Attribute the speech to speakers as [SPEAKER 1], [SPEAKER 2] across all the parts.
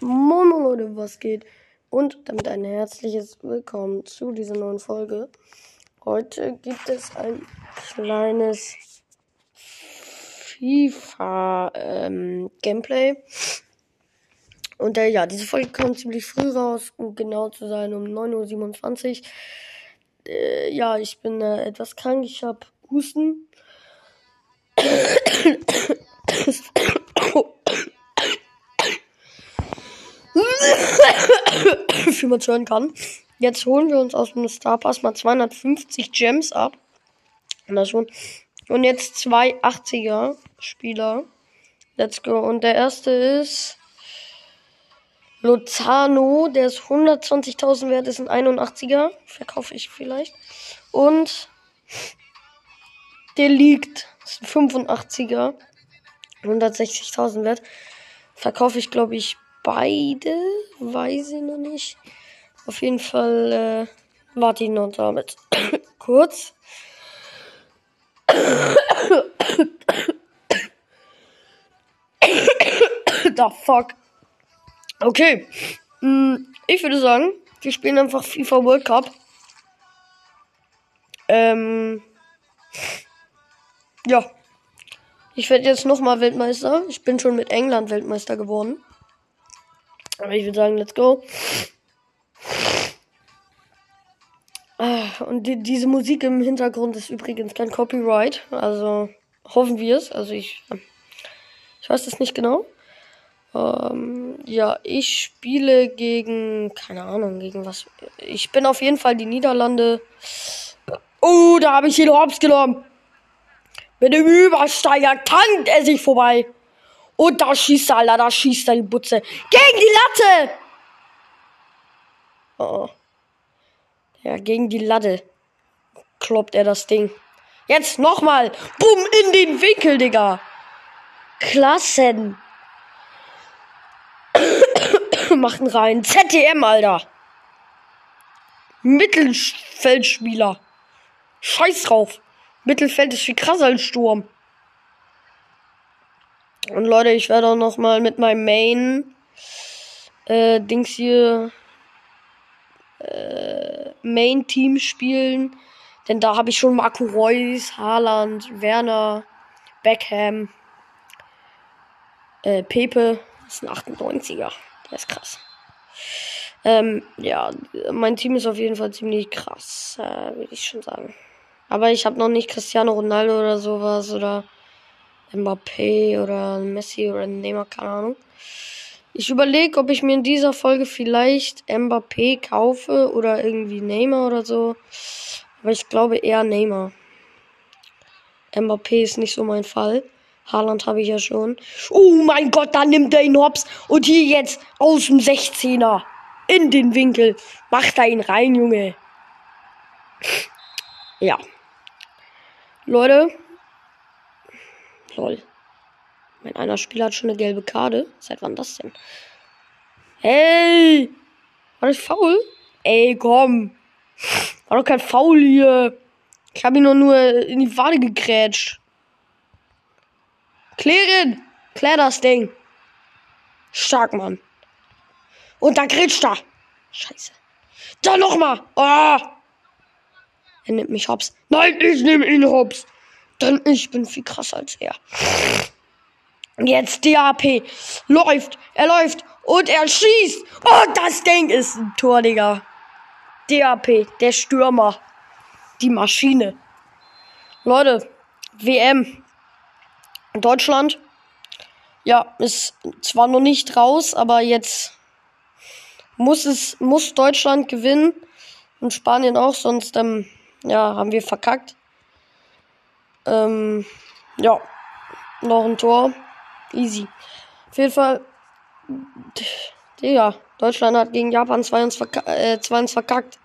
[SPEAKER 1] Moin Leute, was geht? Und damit ein herzliches Willkommen zu dieser neuen Folge. Heute gibt es ein kleines FIFA ähm, Gameplay. Und äh, ja, diese Folge kommt ziemlich früh raus, um genau zu sein, um 9.27 Uhr. Äh, ja, ich bin äh, etwas krank, ich habe Husten. wie man hören kann. Jetzt holen wir uns aus dem Star Pass mal 250 Gems ab. Und schon. Und jetzt zwei 80er Spieler. Let's go. Und der erste ist Lozano. Der ist 120.000 wert, ist ein 81er. Verkaufe ich vielleicht. Und der liegt. Ist ein 85er. 160.000 wert. Verkaufe ich, glaube ich, beide. Weiß ich noch nicht. Auf jeden Fall äh, warte ich noch damit. Kurz. da fuck. Okay. Hm, ich würde sagen, wir spielen einfach FIFA World Cup. Ähm. Ja. Ich werde jetzt nochmal Weltmeister. Ich bin schon mit England Weltmeister geworden. Aber ich würde sagen, let's go. Ah, und die, diese Musik im Hintergrund ist übrigens kein Copyright. Also hoffen wir es. Also ich, ich weiß das nicht genau. Ähm, ja, ich spiele gegen, keine Ahnung, gegen was. Ich bin auf jeden Fall die Niederlande. Oh, da habe ich ihn hops genommen. Mit dem Übersteiger tankt er sich vorbei. Und da schießt er, Alter, da schießt er die Butze. Gegen die Latte! Oh. Ja, gegen die Latte kloppt er das Ding. Jetzt nochmal. Bumm, in den Winkel, Digga. Klassen. Machen rein. ZTM, Alter. Mittelfeldspieler. Scheiß drauf. Mittelfeld ist viel krasser als Sturm. Und Leute, ich werde auch noch mal mit meinem Main äh, Dings hier äh, Main Team spielen, denn da habe ich schon Marco Reus, Haaland, Werner, Beckham, äh, Pepe, das ist ein 98er, der ist krass. Ähm, ja, mein Team ist auf jeden Fall ziemlich krass, äh, würde ich schon sagen. Aber ich habe noch nicht Cristiano Ronaldo oder sowas oder Mbappé oder Messi oder Neymar, keine Ahnung. Ich überlege, ob ich mir in dieser Folge vielleicht Mbappé kaufe oder irgendwie Neymar oder so. Aber ich glaube eher Neymar. Mbappé ist nicht so mein Fall. Haaland habe ich ja schon. Oh mein Gott, da nimmt er ihn hops. Und hier jetzt aus dem 16er. In den Winkel. Macht er ihn rein, Junge. Ja. Leute, Lol. Mein einer Spieler hat schon eine gelbe Karte. Seit wann das denn? Hey! War das faul? Ey, komm. War doch kein Faul hier. Ich habe ihn nur, nur in die Wade gegrätscht. Klären! Klär das Ding. Stark, Mann. Und da grätscht er. Scheiße. Da nochmal. Oh. Er nimmt mich hops. Nein, ich nehme ihn hops. Denn ich bin viel krasser als er. Jetzt DAP. Läuft. Er läuft. Und er schießt. Und das Ding ist ein Tor, Digga. DAP. Der Stürmer. Die Maschine. Leute. WM. Deutschland. Ja, ist zwar noch nicht raus, aber jetzt muss es, muss Deutschland gewinnen. Und Spanien auch, sonst, ähm, ja, haben wir verkackt. Ähm, ja, noch ein Tor. Easy. Auf jeden Fall, Digga, Deutschland hat gegen Japan 2 uns, verka äh, 2 uns verkackt.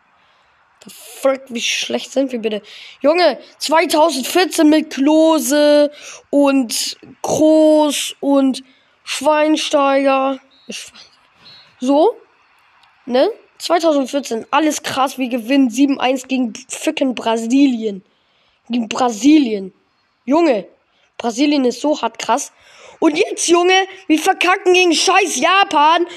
[SPEAKER 1] The frick, wie schlecht sind wir bitte? Junge, 2014 mit Klose und Groß und Schweinsteiger. So, ne? 2014, alles krass, wir gewinnen 7-1 gegen ficken Brasilien gegen Brasilien. Junge, Brasilien ist so hart krass. Und jetzt, Junge, wir verkacken gegen scheiß Japan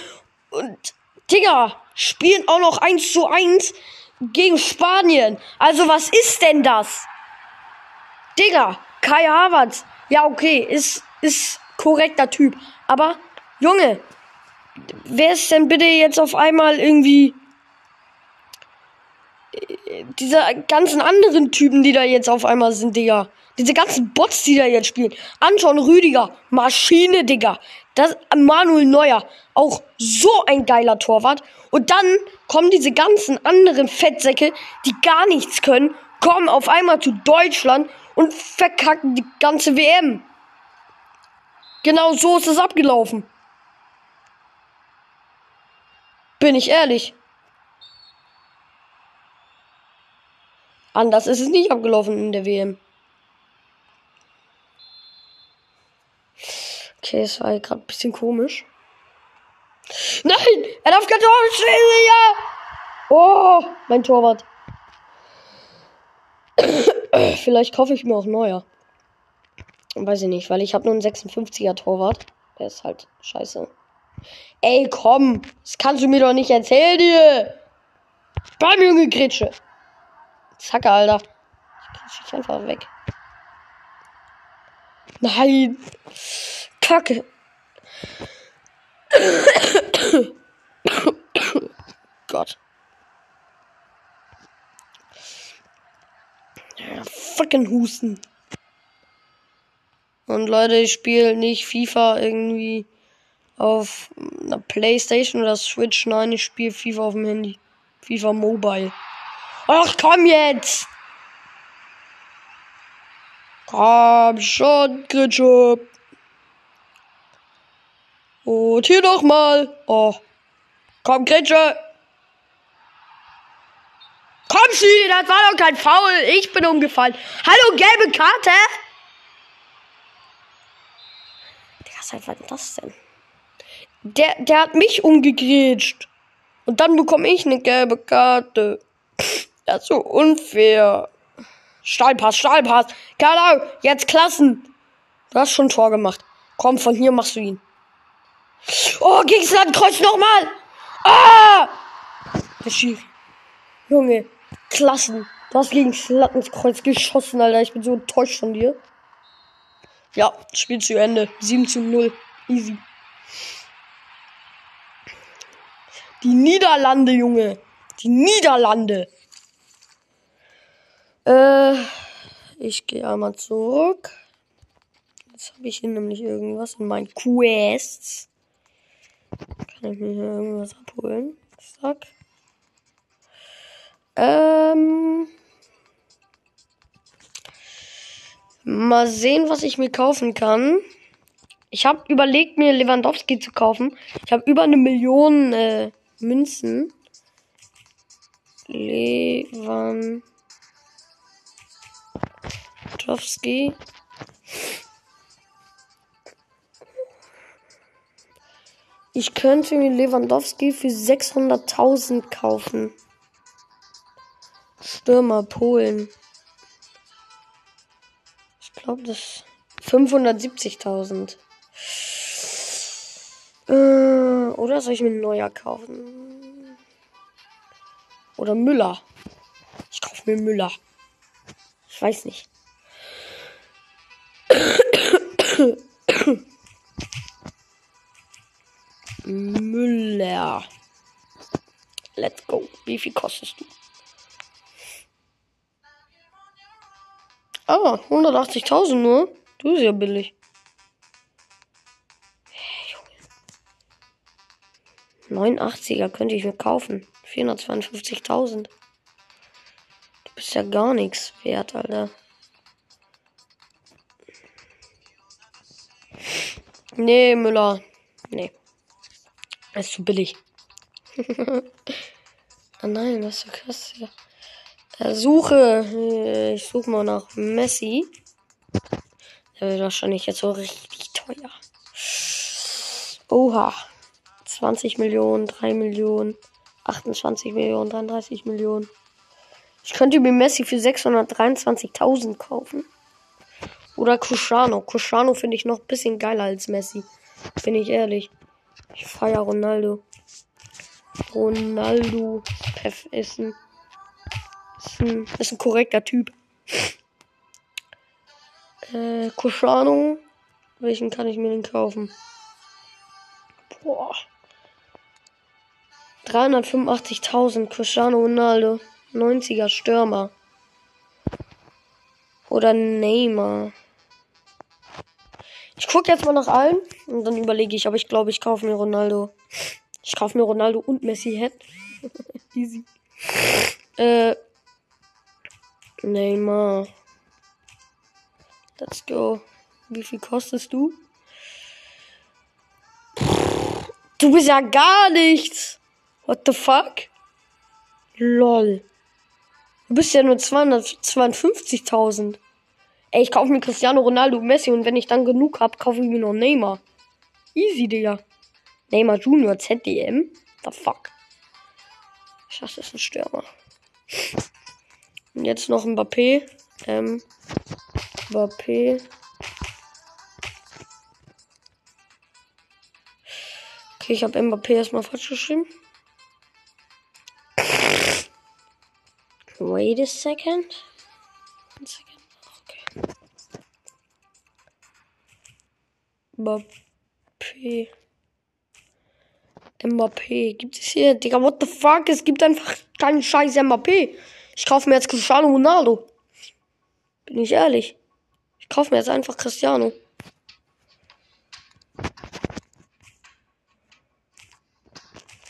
[SPEAKER 1] Und, Digga, spielen auch noch 1 zu 1 gegen Spanien. Also, was ist denn das? Digga, Kai Havertz. Ja, okay, ist, ist korrekter Typ. Aber, Junge, wer ist denn bitte jetzt auf einmal irgendwie diese ganzen anderen Typen, die da jetzt auf einmal sind, Digga. Diese ganzen Bots, die da jetzt spielen. Anton Rüdiger, Maschine, Digga. Das Manuel Neuer, auch so ein geiler Torwart. Und dann kommen diese ganzen anderen Fettsäcke, die gar nichts können, kommen auf einmal zu Deutschland und verkacken die ganze WM. Genau so ist es abgelaufen. Bin ich ehrlich. Anders ist es nicht abgelaufen in der WM. Okay, es war gerade ein bisschen komisch. Nein! Er darf kein Tor schießen, ja! Oh, mein Torwart. Vielleicht kaufe ich mir auch neuer. Weiß ich nicht, weil ich habe nur einen 56er Torwart. Der ist halt scheiße. Ey, komm! Das kannst du mir doch nicht erzählen, dir! Beim Junge Gritsche! Zacke, Alter. Ich krieg einfach weg. Nein. Kacke. Gott. Fucking Husten. Und Leute, ich spiele nicht FIFA irgendwie auf einer Playstation oder Switch. Nein, ich spiele FIFA auf dem Handy. FIFA Mobile. Ach, komm jetzt! Komm schon, Gritsche. Und hier nochmal. Oh. Komm, Gritsche. Komm, sie, das war doch kein Foul. Ich bin umgefallen. Hallo, gelbe Karte. Digga, seit wann das denn? Der, der hat mich umgegrätscht. Und dann bekomme ich eine gelbe Karte. Das ist so unfair. Stahlpass, Stahlpass. Keine Ahnung. Jetzt Klassen. Du hast schon ein Tor gemacht. Komm, von hier machst du ihn. Oh, gegen Landkreuz nochmal. Ah! Der Schiri. Junge, Klassen. Du hast gegen Lattenkreuz geschossen, Alter. Ich bin so enttäuscht von dir. Ja, Spiel zu Ende. 7 zu 0. Easy. Die Niederlande, Junge. Die Niederlande. Äh, ich gehe einmal zurück. Jetzt habe ich hier nämlich irgendwas in meinen Quests. Kann ich mir hier irgendwas abholen? Zack. Ähm. Mal sehen, was ich mir kaufen kann. Ich habe überlegt, mir Lewandowski zu kaufen. Ich habe über eine Million äh, Münzen. Lewandowski. Lewandowski. Ich könnte mir Lewandowski für 600.000 kaufen. Stürmer Polen. Ich glaube, das 570.000. Äh, oder soll ich mir einen neuer kaufen? Oder Müller. Ich kaufe mir Müller. Ich weiß nicht. Müller. Let's go. Wie viel kostest du? Ah, 180.000 nur. Du bist ja billig. Hey, Junge. 89er könnte ich mir kaufen. 452.000. Du bist ja gar nichts wert, Alter. Nee, Müller. Nee. Das ist zu billig. ah nein, das ist so krass. Ja. Suche. Ich suche mal nach Messi. Der wird wahrscheinlich jetzt so richtig teuer. Oha. 20 Millionen, 3 Millionen, 28 Millionen, 33 Millionen. Ich könnte mir Messi für 623.000 kaufen. Oder Cristiano. Cristiano finde ich noch ein bisschen geiler als Messi. Bin ich ehrlich. Ich feiere Ronaldo. Ronaldo. Pef ist ein, ist ein, ist ein korrekter Typ. Äh, Coshano. Welchen kann ich mir denn kaufen? Boah. 385.000 Cristiano Ronaldo. 90er Stürmer. Oder Neymar. Ich gucke jetzt mal nach allen und dann überlege ich, aber ich glaube, ich kaufe mir Ronaldo. Ich kaufe mir Ronaldo und Messi Head. Easy. Äh. Neymar. Let's go. Wie viel kostest du? Du bist ja gar nichts. What the fuck? Lol. Du bist ja nur 252.000. Ey, ich kaufe mir Cristiano Ronaldo Messi und wenn ich dann genug hab, kaufe ich mir noch Neymar. Easy, Digga. Neymar Junior ZDM? The fuck? Ich dachte, das ist ein Stürmer. Und jetzt noch Mbappé. Ähm, Mbappé. Okay, ich habe Mbappé erstmal falsch geschrieben. Wait a second. Mbappé. Mbappé. Gibt es hier? Digga, what the fuck? Es gibt einfach keinen scheiß Mbappé. Ich kaufe mir jetzt Cristiano Ronaldo. Bin ich ehrlich. Ich kaufe mir jetzt einfach Cristiano.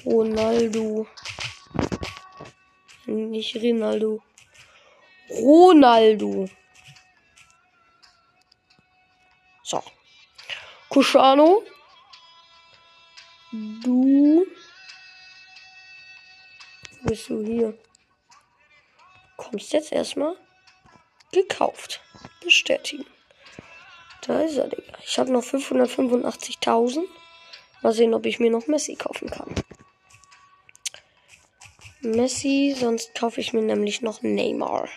[SPEAKER 1] Ronaldo. Nicht Ronaldo. Ronaldo. Kushano. Du. Bist du hier? Kommst jetzt erstmal. Gekauft. Bestätigen. Da ist er, Digga. Ich habe noch 585.000. Mal sehen, ob ich mir noch Messi kaufen kann. Messi, sonst kaufe ich mir nämlich noch Neymar.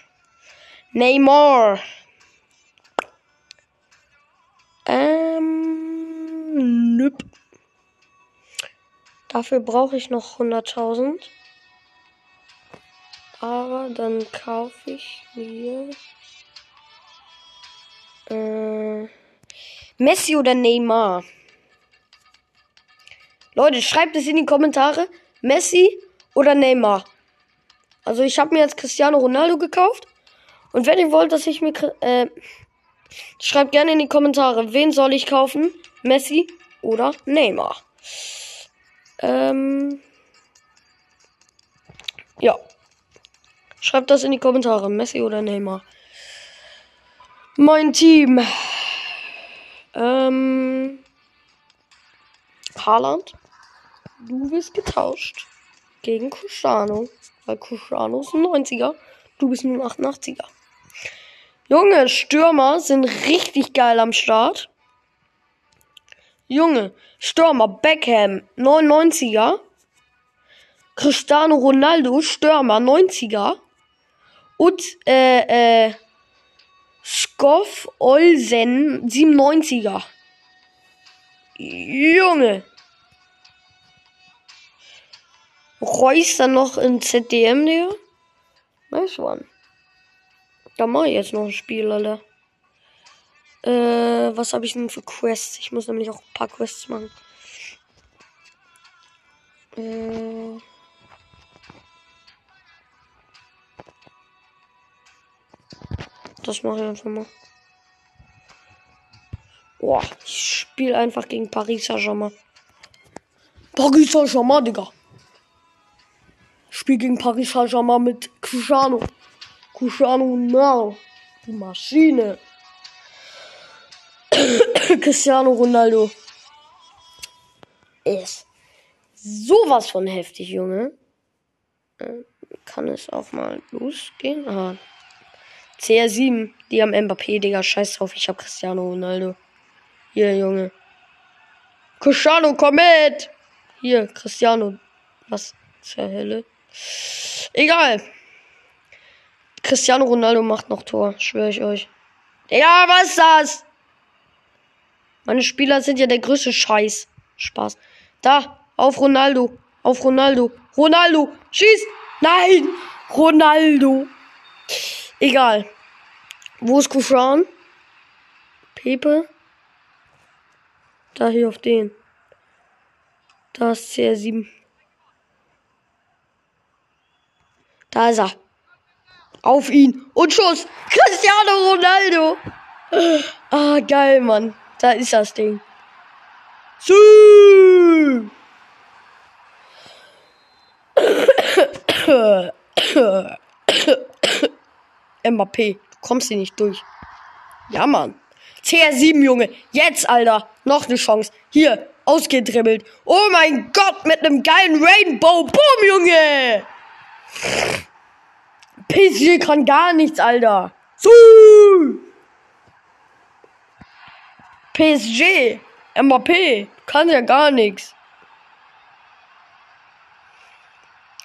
[SPEAKER 1] Neymar! Nüpp. Dafür brauche ich noch 100.000. Aber dann kaufe ich mir äh, Messi oder Neymar. Leute, schreibt es in die Kommentare. Messi oder Neymar. Also ich habe mir jetzt Cristiano Ronaldo gekauft. Und wenn ihr wollt, dass ich mir... Äh, schreibt gerne in die Kommentare, wen soll ich kaufen? Messi oder Neymar? Ähm... Ja. Schreibt das in die Kommentare, Messi oder Neymar. Mein Team. Ähm... Haaland. Du bist getauscht gegen Cusano. Weil Cusano ist ein 90er. Du bist nur ein 88er. Junge, Stürmer sind richtig geil am Start. Junge, Stürmer, Beckham, 99er. Cristiano Ronaldo, Stürmer, 90er. Und, äh, äh, Skoff Olsen, 97er. Junge, Reus dann noch in ZDM, Digga. Nice one. Da mache ich jetzt noch ein Spiel, Alter. Äh, was habe ich denn für Quests? Ich muss nämlich auch ein paar Quests machen. Äh. Das mache ich einfach mal. Boah, ich spiele einfach gegen Paris Saint-Germain. Paris Saint-Germain, Digga. Spiel gegen Paris Saint-Germain mit Cristiano. Cristiano Ronaldo. Die Maschine. Cristiano Ronaldo. Ist sowas von heftig, Junge. Äh, kann es auch mal losgehen? Ah. CR7, die haben Mbappé, Digga. Scheiß drauf, ich hab Cristiano Ronaldo. Hier, Junge. Cristiano, komm mit! Hier, Cristiano. Was zur Hölle? Egal. Cristiano Ronaldo macht noch Tor, schwöre ich euch. Ja, was ist das? Meine Spieler sind ja der größte Scheiß. Spaß. Da, auf Ronaldo. Auf Ronaldo. Ronaldo. Schieß. Nein. Ronaldo. Egal. Wo ist Kushan? Pepe. Da hier auf den. Da ist CR7. Da ist er. Auf ihn. Und Schuss. Cristiano Ronaldo. Ah, geil, Mann. Da ist das Ding. Sü. Mbappé, du kommst hier nicht durch. Ja, Mann. CR7, Junge. Jetzt, Alter. Noch eine Chance. Hier, ausgedribbelt. Oh mein Gott, mit einem geilen Rainbow. Boom, Junge. PSG kann gar nichts, Alter. So. PSG. Mbappé. Kann ja gar nichts.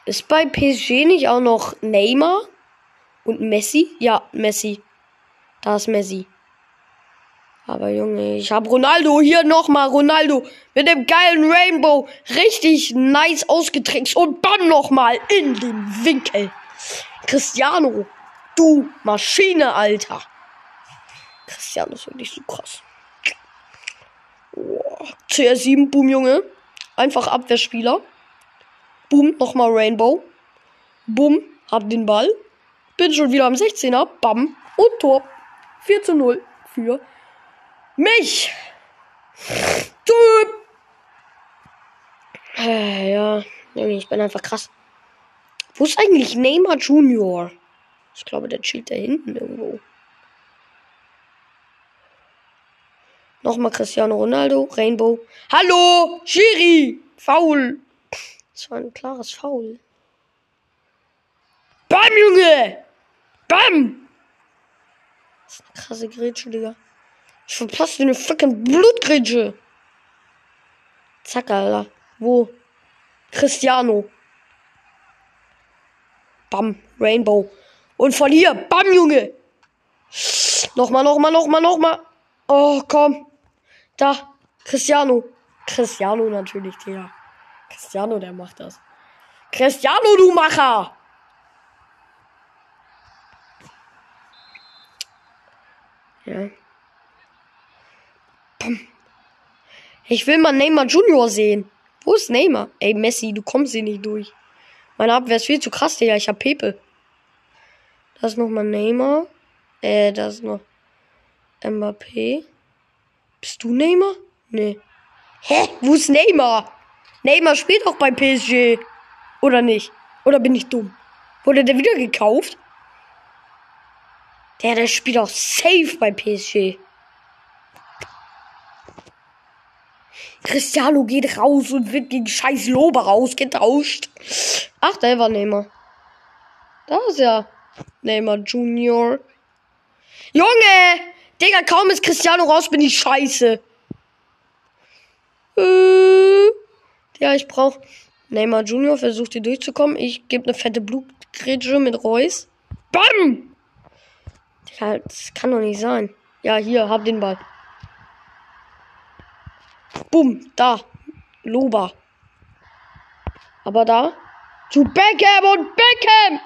[SPEAKER 1] Ist bei PSG nicht auch noch Neymar und Messi? Ja, Messi. Da ist Messi. Aber Junge, ich hab Ronaldo hier nochmal. Ronaldo mit dem geilen Rainbow. Richtig nice ausgetrickst. Und dann nochmal in den Winkel. Cristiano, du Maschine, Alter. Cristiano ist wirklich so krass. Oh, CR7, Boom, Junge. Einfach Abwehrspieler. Boom, nochmal Rainbow. Boom, hab den Ball. Bin schon wieder am 16er. Bam. Und Tor. 4 zu 0 für mich. Du. Äh, ja, ich bin einfach krass. Wo ist eigentlich Neymar Junior? Ich glaube, der chillt da hinten irgendwo. Nochmal Cristiano Ronaldo, Rainbow. Hallo, Schiri, Foul. Das war ein klares Foul. Bam, Junge! Bam! Das ist eine krasse Grätsche, Digga. Ich verpasse eine fucking Blutgrätsche. Zack, Alter. Wo? Cristiano. Bam, Rainbow. Und von hier, bam, Junge. Nochmal, nochmal, nochmal, nochmal. Oh, komm. Da, Cristiano. Cristiano natürlich, Digga. Cristiano, der macht das. Cristiano, du Macher! Ja. Ich will mal Neymar Junior sehen. Wo ist Neymar? Ey, Messi, du kommst hier nicht durch. Meine Abwehr ist viel zu krass, Digga. Ich hab Pepe. Da ist nochmal Neymar. Äh, da ist noch Mbappé. Bist du Neymar? Nee. Hä? Wo ist Neymar? Neymar spielt auch bei PSG. Oder nicht? Oder bin ich dumm? Wurde der wieder gekauft? Der, der spielt auch safe bei PSG. Cristiano geht raus und wird gegen scheiß Lobe rausgetauscht. Ach, der war Neymar. Da ist ja Neymar Junior. Junge! Digga, kaum ist Cristiano raus, bin ich scheiße. Äh, ja, ich brauch Neymar Junior, versucht hier durchzukommen. Ich gebe eine fette Blutgrätsche mit Reus. Bam! Digga, das kann doch nicht sein. Ja, hier, hab den Ball. Bumm, da. Loba. Aber da. Zu Beckham und Beckham.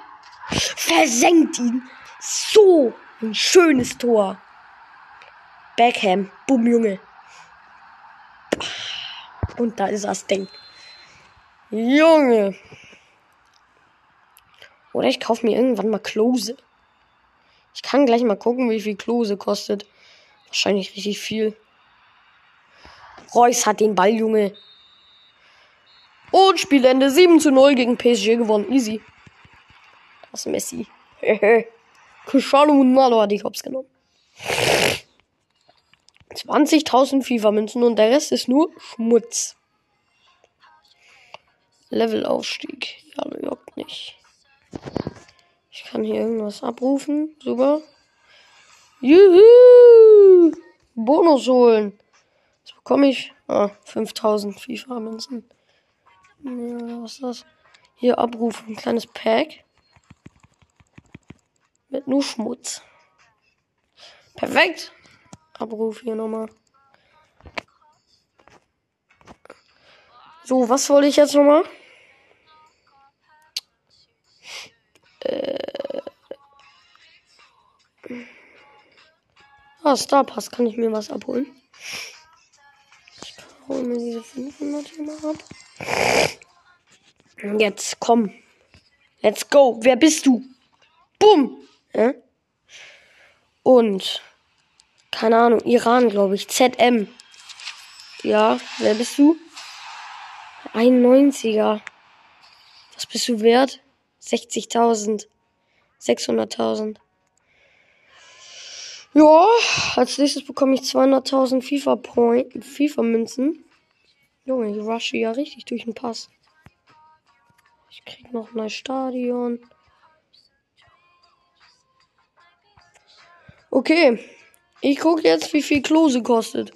[SPEAKER 1] Versenkt ihn. So ein schönes Tor. Beckham. Bumm, Junge. Und da ist das Ding. Junge. Oder ich kaufe mir irgendwann mal Klose. Ich kann gleich mal gucken, wie viel Klose kostet. Wahrscheinlich richtig viel. Reus hat den Ball, Junge. Und Spielende 7 zu 0 gegen PSG gewonnen. Easy. Das ist Messi. Cristiano Ronaldo hat die Cops genommen. 20.000 FIFA-Münzen und der Rest ist nur Schmutz. Levelaufstieg. Ja, juckt nicht. Ich kann hier irgendwas abrufen. Super. Juhu! Bonus holen was bekomme ich? Ah, 5000 FIFA-Münzen. Ja, was ist das? Hier abrufen, ein kleines Pack. Mit nur Schmutz. Perfekt. Abruf hier nochmal. So, was wollte ich jetzt nochmal? Äh. Ah, Star Pass, kann ich mir was abholen? Hole mir diese 500 hier mal ab. Jetzt komm. Let's go. Wer bist du? Bumm. Ja? Und. Keine Ahnung. Iran, glaube ich. ZM. Ja, wer bist du? 91er. Was bist du wert? 60.000. 600.000. Ja, als nächstes bekomme ich 200.000 FIFA Point, FIFA Münzen. Junge, ich rushe ja richtig durch den Pass. Ich krieg noch ein Stadion. Okay. Ich gucke jetzt, wie viel Klose kostet.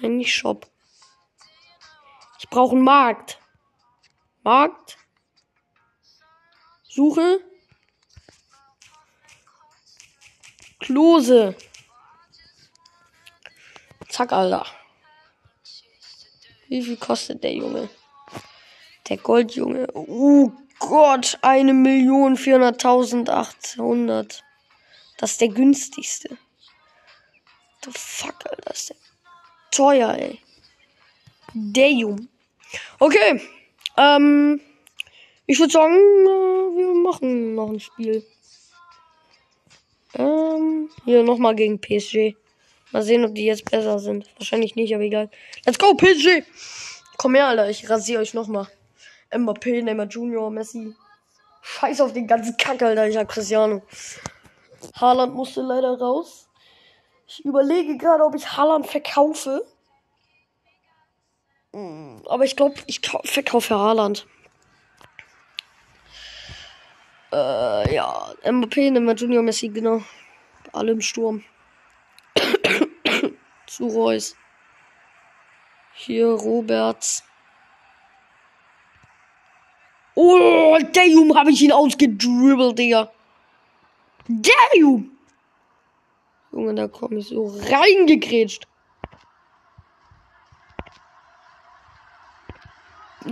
[SPEAKER 1] Nein, nicht Shop. Ich brauche einen Markt. Markt. Suche. Klose. Zack, Alter. Wie viel kostet der Junge? Der Goldjunge. Oh Gott, eine Million vierhunderttausend achthundert. Das ist der günstigste. The fuck, Alter. Ist der teuer, ey. Damn. Okay. Ähm. Ich würde sagen, äh, wir machen noch ein Spiel. Ähm. Hier nochmal gegen PSG. Mal sehen, ob die jetzt besser sind. Wahrscheinlich nicht, aber egal. Let's go, PSG! Komm her, Alter. Ich rasiere euch nochmal. Mbappé, Neymar Junior, Messi. Scheiß auf den ganzen Kack, Alter. Ich hab Cristiano. Haaland musste leider raus. Ich überlege gerade, ob ich Haaland verkaufe. Hm, aber ich glaube, ich verkaufe Haaland. Äh, ja. Mbappé, Neymar Junior, Messi, genau. Alle im Sturm. Zu Reus. Hier Roberts. Oh, damn, habe ich ihn ausgedribbelt, Digga. Damn! Junge, da komme ich so reingekrätscht.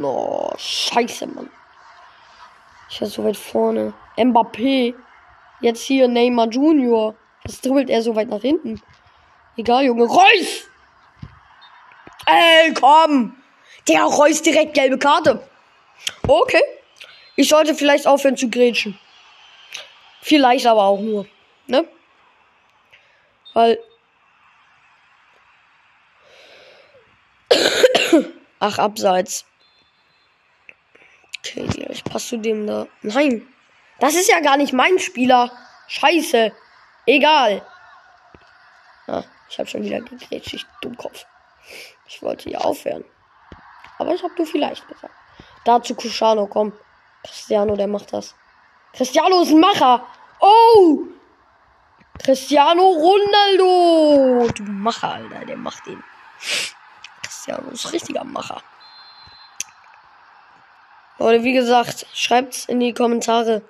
[SPEAKER 1] Oh, scheiße, Mann. Ich war so weit vorne. Mbappé. Jetzt hier Neymar Junior. Was dribbelt er so weit nach hinten? Egal, Junge. Reus! Ey, komm! Der Reus direkt gelbe Karte. Okay. Ich sollte vielleicht aufhören zu grätschen. Vielleicht aber auch nur. Ne? Weil. Ach, abseits. Okay, ich passe zu dem da. Nein. Das ist ja gar nicht mein Spieler. Scheiße. Egal. Ah, ich habe schon wieder gegrätscht, ich Dummkopf. Ich wollte hier aufhören. Aber ich habe nur vielleicht gesagt. Dazu Cushano, komm. Cristiano, der macht das. Cristiano ist ein Macher. Oh! Cristiano Ronaldo. Du Macher, Alter. Der macht ihn. Cristiano ist richtiger Macher. Leute, wie gesagt, schreibt's in die Kommentare.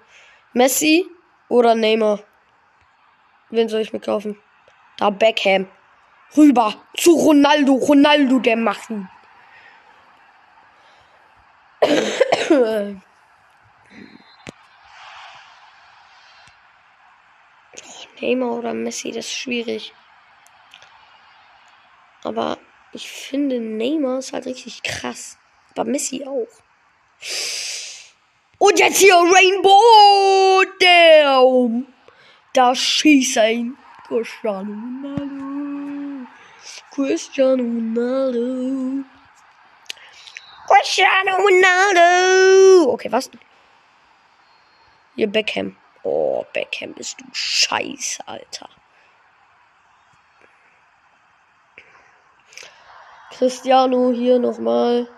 [SPEAKER 1] Messi oder Neymar? Wen soll ich mir kaufen? Da Beckham. Rüber zu Ronaldo. Ronaldo, der macht. Neymar oder Messi, das ist schwierig. Aber ich finde Neymar ist halt richtig krass. Aber Messi auch. Und jetzt hier Rainbow Down. Da schießt ein Cristiano Ronaldo. Cristiano Ronaldo. Cristiano Ronaldo. Okay, was? Hier Beckham. Oh, Beckham, bist du scheiße, Alter. Cristiano hier nochmal.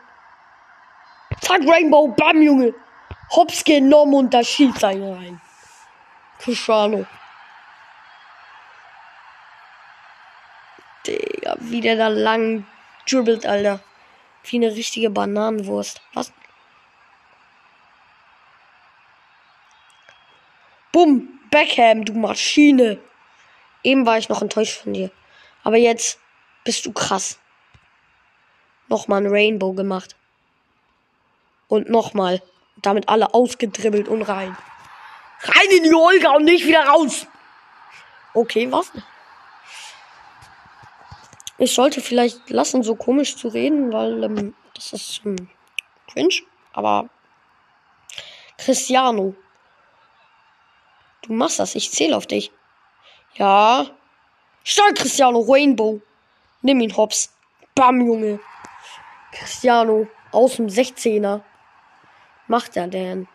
[SPEAKER 1] Zack, Rainbow, bam, Junge. Hops genommen und da schießt einer rein. Cristiano. Digga, wie der da lang dribbelt, Alter. Wie eine richtige Bananenwurst. Was? Bumm, Beckham, du Maschine. Eben war ich noch enttäuscht von dir. Aber jetzt bist du krass. Nochmal ein Rainbow gemacht. Und nochmal. Damit alle ausgedribbelt und rein. Rein in die Olga und nicht wieder raus. Okay, was? Ich sollte vielleicht lassen, so komisch zu reden, weil ähm, das ist ähm, cringe. Aber Cristiano, du machst das. Ich zähle auf dich. Ja. Stark, Cristiano Rainbow. Nimm ihn, Hops. Bam, Junge. Cristiano aus dem 16er. Macht er denn,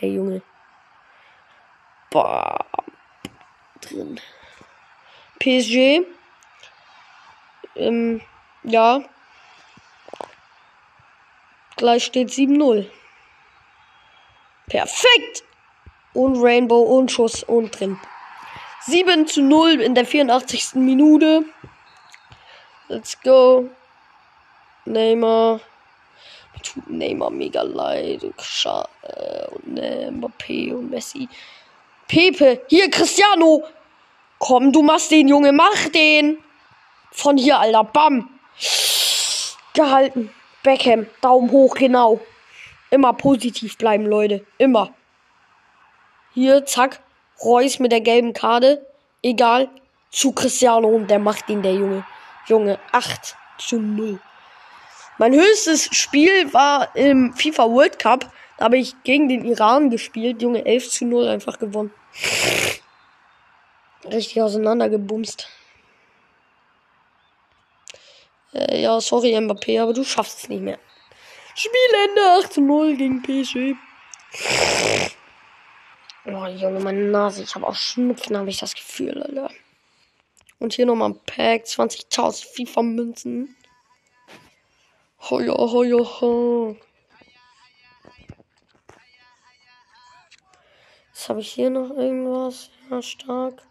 [SPEAKER 1] der Junge. Bam. Drin. PSG. Ähm, ja. Gleich steht 7-0. Perfekt! Und Rainbow und Schuss und drin. 7 zu 0 in der 84. Minute. Let's go. Neymar. Tut Neymar mega leid. Und, Scha äh, und äh, Mbappé und Messi. Pepe. Hier, Cristiano. Komm, du machst den, Junge. Mach den. Von hier, Alter. Bam. Gehalten. Beckham. Daumen hoch, genau. Immer positiv bleiben, Leute. Immer. Hier, zack. Reus mit der gelben Karte. Egal. Zu Cristiano und der macht ihn, der Junge. Junge, 8 zu 0. Mein höchstes Spiel war im FIFA World Cup. Da habe ich gegen den Iran gespielt. Junge, 11 zu 0 einfach gewonnen. Richtig auseinandergebumst. Äh, ja, sorry, Mbappé, aber du schaffst es nicht mehr. Spielende 8 zu 0 gegen PSG. Oh, Junge, meine Nase. Ich habe auch Schnupfen, habe ich das Gefühl, Alter. Und hier nochmal ein Pack. 20.000 FIFA-Münzen. Hoja, hoja, ho. Was habe ich hier noch irgendwas? Ja, stark.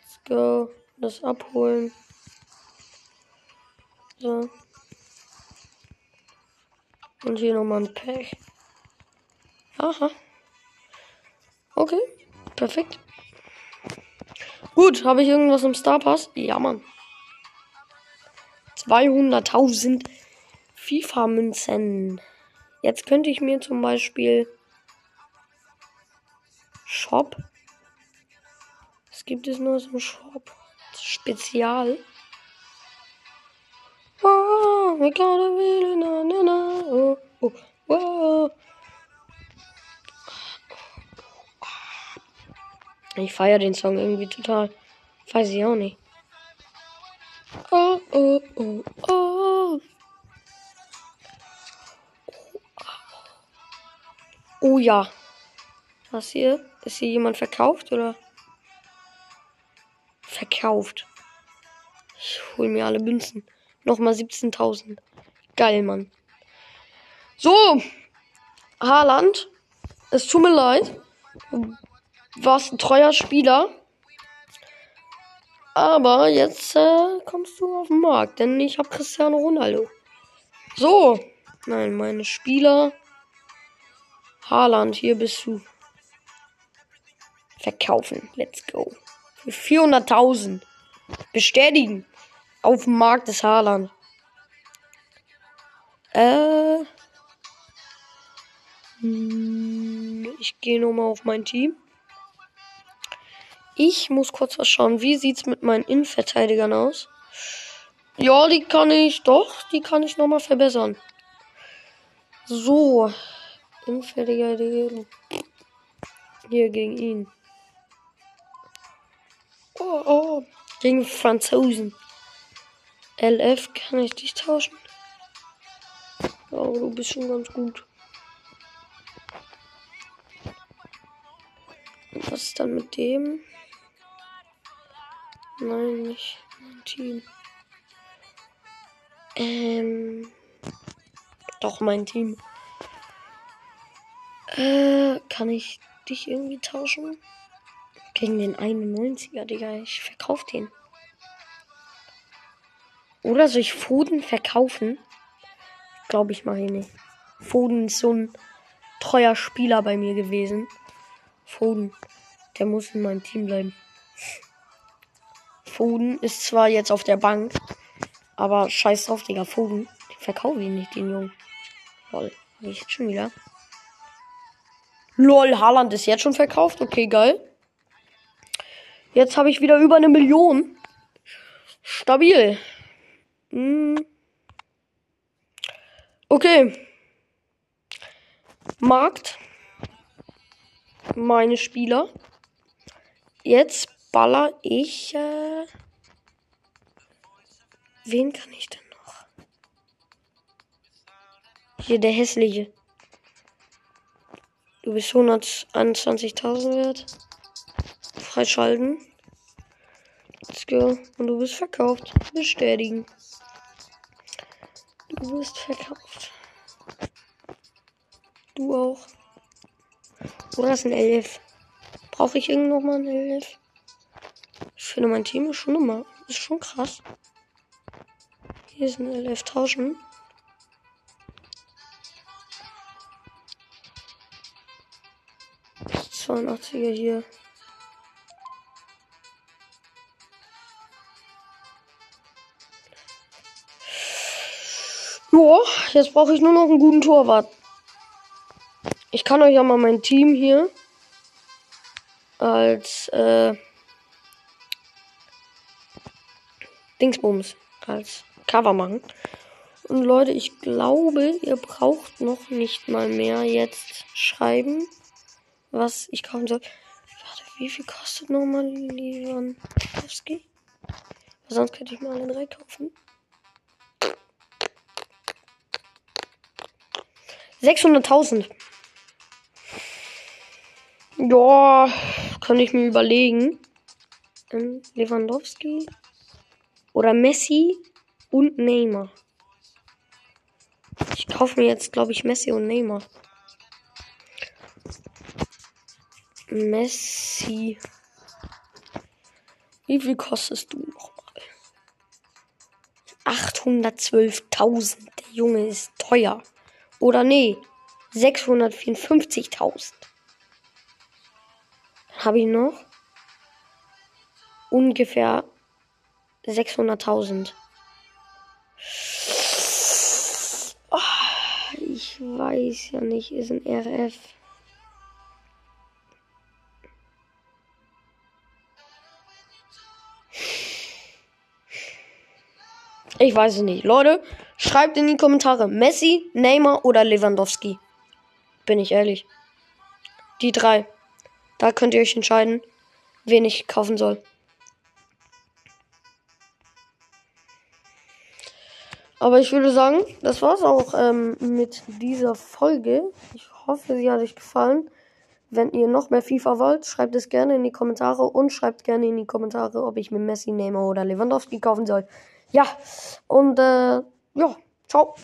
[SPEAKER 1] Let's go. Das abholen. So. Und hier nochmal ein Pack. Aha. Okay. Perfekt. Gut, habe ich irgendwas im Star Pass? Ja, Mann. 200.000 FIFA-Münzen. Jetzt könnte ich mir zum Beispiel Shop. Was gibt es noch im Shop? Spezial. Oh, we gotta na na na. Oh, oh, oh. Ich feiere den Song irgendwie total. Weiß ich auch nicht. Oh, oh, oh, oh. Oh ja. Was hier? Ist hier jemand verkauft oder? Verkauft. Ich hol mir alle Münzen. Nochmal 17.000. Geil, Mann. So. Haaland. Es tut mir leid warst ein treuer Spieler. Aber jetzt äh, kommst du auf den Markt, denn ich habe Cristiano Ronaldo. So. Nein, meine Spieler. Haaland, hier bist du. Verkaufen. Let's go. Für 400.000. Bestätigen. Auf dem Markt des Haaland. Äh. Hm, ich gehe nochmal auf mein Team. Ich muss kurz was schauen. Wie sieht's mit meinen Innenverteidigern aus? Ja, die kann ich doch. Die kann ich nochmal verbessern. So. Innenverteidiger hier gegen ihn. Oh, oh. Gegen Franzosen. LF, kann ich dich tauschen? Ja, du bist schon ganz gut. was ist dann mit dem? Nein, nicht mein Team. Ähm. Doch, mein Team. Äh, kann ich dich irgendwie tauschen? Gegen den 91er, Digga. Ich verkaufe den. Oder soll ich Foden verkaufen? Glaube ich mal hier nicht. Foden ist so ein treuer Spieler bei mir gewesen. Foden. Der muss in meinem Team bleiben. Foden ist zwar jetzt auf der Bank, aber scheiß drauf, Digga. Foden. Ich verkaufe ihn nicht, den Jungen. Lol. Hab ich jetzt schon wieder. Lol, Haaland ist jetzt schon verkauft. Okay, geil. Jetzt habe ich wieder über eine Million. Stabil. Hm. Okay. Markt. Meine Spieler. Jetzt baller ich. Äh Wen kann ich denn noch? Hier der hässliche. Du bist 121.000 wert. Freischalten. Let's go. Und du bist verkauft. Bestätigen. Du bist verkauft. Du auch. Oder ist ein Elf? Brauche ich irgend noch mal ein Elf? Ich finde mein Team ist schon immer. Ist schon krass. Hier ist ein Elf tauschen. 82er hier. Ja, jetzt brauche ich nur noch einen guten Torwart. Ich kann euch ja mal mein Team hier als äh, Dingsbums als Cover machen. Und Leute, ich glaube, ihr braucht noch nicht mal mehr jetzt schreiben was ich kaufen soll. Warte, wie viel kostet nochmal Lewandowski? Sonst könnte ich mir alle drei kaufen. 600.000. Ja, kann ich mir überlegen. Ähm, Lewandowski oder Messi und Neymar. Ich kaufe mir jetzt, glaube ich, Messi und Neymar. Messi. Wie viel kostest du nochmal? 812.000. Der Junge ist teuer. Oder nee, 654.000. Habe ich noch ungefähr 600.000. Oh, ich weiß ja nicht, ist ein RF. Ich weiß es nicht. Leute, schreibt in die Kommentare Messi, Neymar oder Lewandowski. Bin ich ehrlich. Die drei. Da könnt ihr euch entscheiden, wen ich kaufen soll. Aber ich würde sagen, das war's auch ähm, mit dieser Folge. Ich hoffe, sie hat euch gefallen. Wenn ihr noch mehr FIFA wollt, schreibt es gerne in die Kommentare und schreibt gerne in die Kommentare, ob ich mir Messi, Neymar oder Lewandowski kaufen soll. Ja, und äh, ja, ciao.